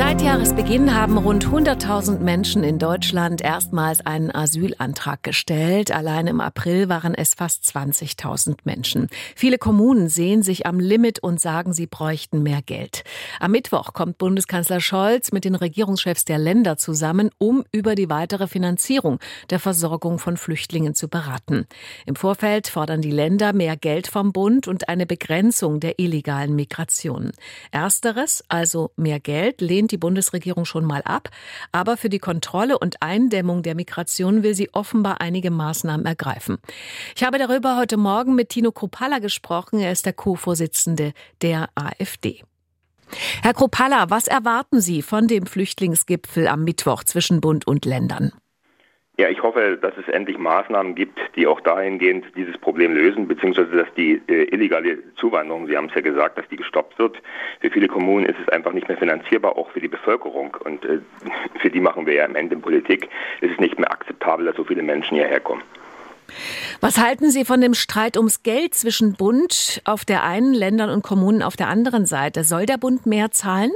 Seit Jahresbeginn haben rund 100.000 Menschen in Deutschland erstmals einen Asylantrag gestellt. Allein im April waren es fast 20.000 Menschen. Viele Kommunen sehen sich am Limit und sagen, sie bräuchten mehr Geld. Am Mittwoch kommt Bundeskanzler Scholz mit den Regierungschefs der Länder zusammen, um über die weitere Finanzierung der Versorgung von Flüchtlingen zu beraten. Im Vorfeld fordern die Länder mehr Geld vom Bund und eine Begrenzung der illegalen Migration. Ersteres, also mehr Geld, lehnt die Bundesregierung schon mal ab. Aber für die Kontrolle und Eindämmung der Migration will sie offenbar einige Maßnahmen ergreifen. Ich habe darüber heute Morgen mit Tino Kropala gesprochen. Er ist der Co-Vorsitzende der AfD. Herr Kropala, was erwarten Sie von dem Flüchtlingsgipfel am Mittwoch zwischen Bund und Ländern? Ja, ich hoffe, dass es endlich Maßnahmen gibt, die auch dahingehend dieses Problem lösen, beziehungsweise dass die äh, illegale Zuwanderung, Sie haben es ja gesagt, dass die gestoppt wird. Für viele Kommunen ist es einfach nicht mehr finanzierbar, auch für die Bevölkerung. Und äh, für die machen wir ja im Ende Politik. Es ist nicht mehr akzeptabel, dass so viele Menschen hierher kommen. Was halten Sie von dem Streit ums Geld zwischen Bund auf der einen, Ländern und Kommunen auf der anderen Seite? Soll der Bund mehr zahlen?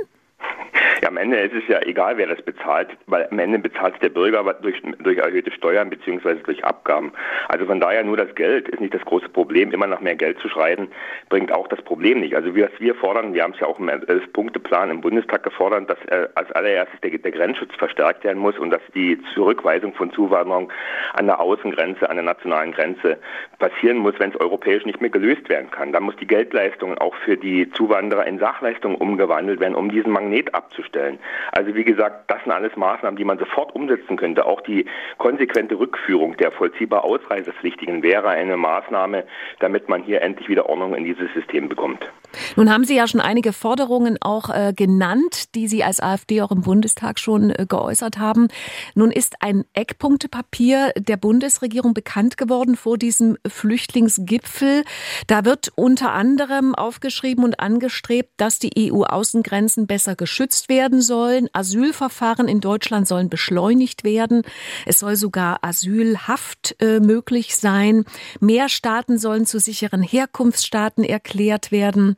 Ja, am Ende ist es ja egal, wer das bezahlt, weil am Ende bezahlt der Bürger durch, durch erhöhte Steuern beziehungsweise durch Abgaben. Also von daher nur das Geld ist nicht das große Problem. Immer nach mehr Geld zu schreien, bringt auch das Problem nicht. Also was wir fordern, wir haben es ja auch im Elf-Punkte-Plan im Bundestag gefordert, dass äh, als allererstes der, der Grenzschutz verstärkt werden muss und dass die Zurückweisung von Zuwanderung an der Außengrenze, an der nationalen Grenze passieren muss, wenn es europäisch nicht mehr gelöst werden kann. Dann muss die Geldleistung auch für die Zuwanderer in Sachleistungen umgewandelt werden, um diesen Magnet abzustellen stellen. Also wie gesagt, das sind alles Maßnahmen, die man sofort umsetzen könnte. Auch die konsequente Rückführung der vollziehbar Ausreisepflichtigen wäre eine Maßnahme, damit man hier endlich wieder Ordnung in dieses System bekommt. Nun haben Sie ja schon einige Forderungen auch äh, genannt, die Sie als AfD auch im Bundestag schon äh, geäußert haben. Nun ist ein Eckpunktepapier der Bundesregierung bekannt geworden vor diesem Flüchtlingsgipfel. Da wird unter anderem aufgeschrieben und angestrebt, dass die EU-Außengrenzen besser geschützt werden sollen. Asylverfahren in Deutschland sollen beschleunigt werden. Es soll sogar Asylhaft äh, möglich sein. Mehr Staaten sollen zu sicheren Herkunftsstaaten erklärt werden.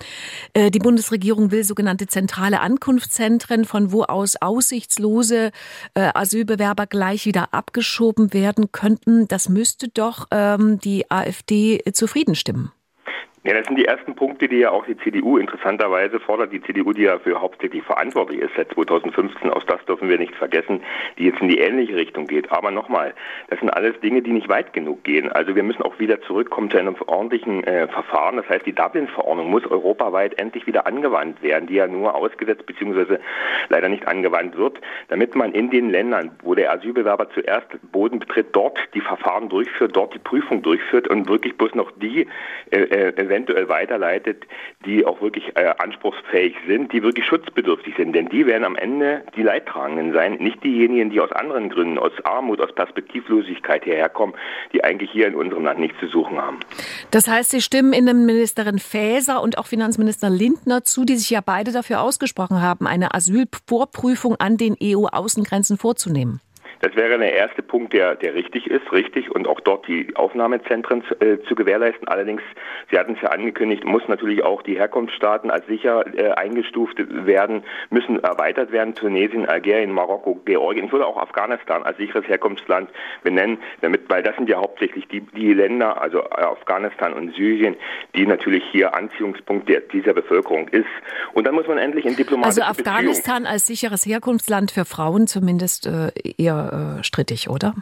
Äh, die Bundesregierung will sogenannte zentrale Ankunftszentren, von wo aus aussichtslose äh, Asylbewerber gleich wieder abgeschoben werden könnten. Das müsste doch ähm, die AfD zufrieden stimmen. Ja, das sind die ersten Punkte, die ja auch die CDU interessanterweise fordert. Die CDU, die ja für hauptsächlich verantwortlich ist seit 2015, auch das dürfen wir nicht vergessen, die jetzt in die ähnliche Richtung geht. Aber nochmal, das sind alles Dinge, die nicht weit genug gehen. Also wir müssen auch wieder zurückkommen zu einem ordentlichen äh, Verfahren. Das heißt, die Dublin-Verordnung muss europaweit endlich wieder angewandt werden, die ja nur ausgesetzt bzw. leider nicht angewandt wird, damit man in den Ländern, wo der Asylbewerber zuerst Boden betritt, dort die Verfahren durchführt, dort die Prüfung durchführt und wirklich bloß noch die äh, äh, eventuell weiterleitet, die auch wirklich äh, anspruchsfähig sind, die wirklich schutzbedürftig sind. Denn die werden am Ende die Leidtragenden sein, nicht diejenigen, die aus anderen Gründen, aus Armut, aus Perspektivlosigkeit hierher kommen, die eigentlich hier in unserem Land nichts zu suchen haben. Das heißt, Sie stimmen Innenministerin Faeser und auch Finanzminister Lindner zu, die sich ja beide dafür ausgesprochen haben, eine Asylvorprüfung an den EU-Außengrenzen vorzunehmen. Das wäre der erste Punkt, der, der richtig ist, richtig, und auch dort die Aufnahmezentren zu, äh, zu gewährleisten. Allerdings, Sie hatten es ja angekündigt, muss natürlich auch die Herkunftsstaaten als sicher äh, eingestuft werden, müssen erweitert werden. Tunesien, Algerien, Marokko, Georgien. Ich würde auch Afghanistan als sicheres Herkunftsland benennen, damit, weil das sind ja hauptsächlich die, die Länder, also Afghanistan und Syrien, die natürlich hier Anziehungspunkt der, dieser Bevölkerung ist. Und dann muss man endlich in diplomatische Also Afghanistan Beziehung. als sicheres Herkunftsland für Frauen zumindest äh, eher äh, strittig, oder?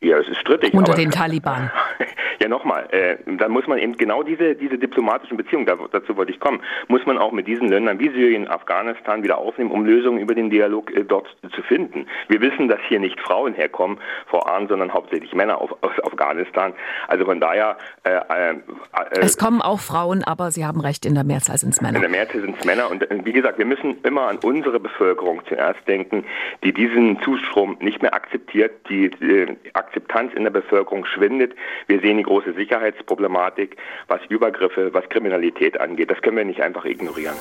Ja, es ist strittig. Unter den Taliban. Ja, nochmal, äh, dann muss man eben genau diese, diese diplomatischen Beziehungen, da, dazu wollte ich kommen, muss man auch mit diesen Ländern wie Syrien, Afghanistan wieder aufnehmen, um Lösungen über den Dialog äh, dort zu finden. Wir wissen, dass hier nicht Frauen herkommen vor Ahn, sondern hauptsächlich Männer auf, aus Afghanistan. Also von daher... Äh, äh, äh, es kommen auch Frauen, aber Sie haben recht, in der Mehrzahl sind es Männer. In der Mehrzahl sind es Männer und äh, wie gesagt, wir müssen immer an unsere Bevölkerung zuerst denken, die diesen Zustrom nicht mehr akzeptiert, die, die Akzeptanz in der Bevölkerung schwindet. Wir sehen die große Sicherheitsproblematik, was Übergriffe, was Kriminalität angeht. Das können wir nicht einfach ignorieren.